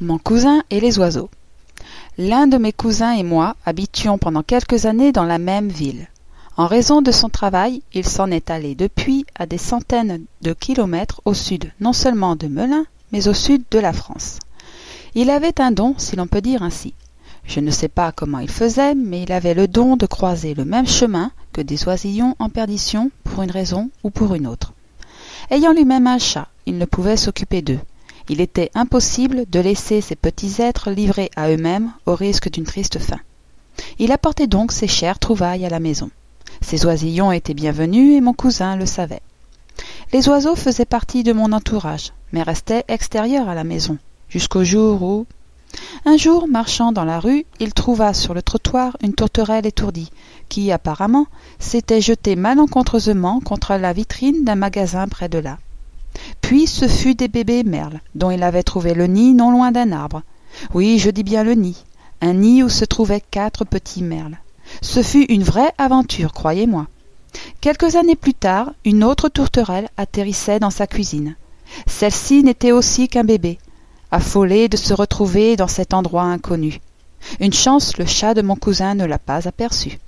Mon cousin et les oiseaux. L'un de mes cousins et moi habitions pendant quelques années dans la même ville. En raison de son travail, il s'en est allé depuis à des centaines de kilomètres au sud, non seulement de Melun, mais au sud de la France. Il avait un don, si l'on peut dire ainsi. Je ne sais pas comment il faisait, mais il avait le don de croiser le même chemin que des oisillons en perdition pour une raison ou pour une autre. Ayant lui-même un chat, il ne pouvait s'occuper d'eux. Il était impossible de laisser ces petits êtres livrés à eux-mêmes au risque d'une triste fin. Il apportait donc ses chères trouvailles à la maison. Ces oisillons étaient bienvenus et mon cousin le savait. Les oiseaux faisaient partie de mon entourage, mais restaient extérieurs à la maison, jusqu'au jour où... Un jour, marchant dans la rue, il trouva sur le trottoir une tourterelle étourdie, qui, apparemment, s'était jetée malencontreusement contre la vitrine d'un magasin près de là. Puis ce fut des bébés merles, dont il avait trouvé le nid non loin d'un arbre. Oui, je dis bien le nid. Un nid où se trouvaient quatre petits merles. Ce fut une vraie aventure, croyez-moi. Quelques années plus tard, une autre tourterelle atterrissait dans sa cuisine. Celle-ci n'était aussi qu'un bébé, affolé de se retrouver dans cet endroit inconnu. Une chance, le chat de mon cousin ne l'a pas aperçu.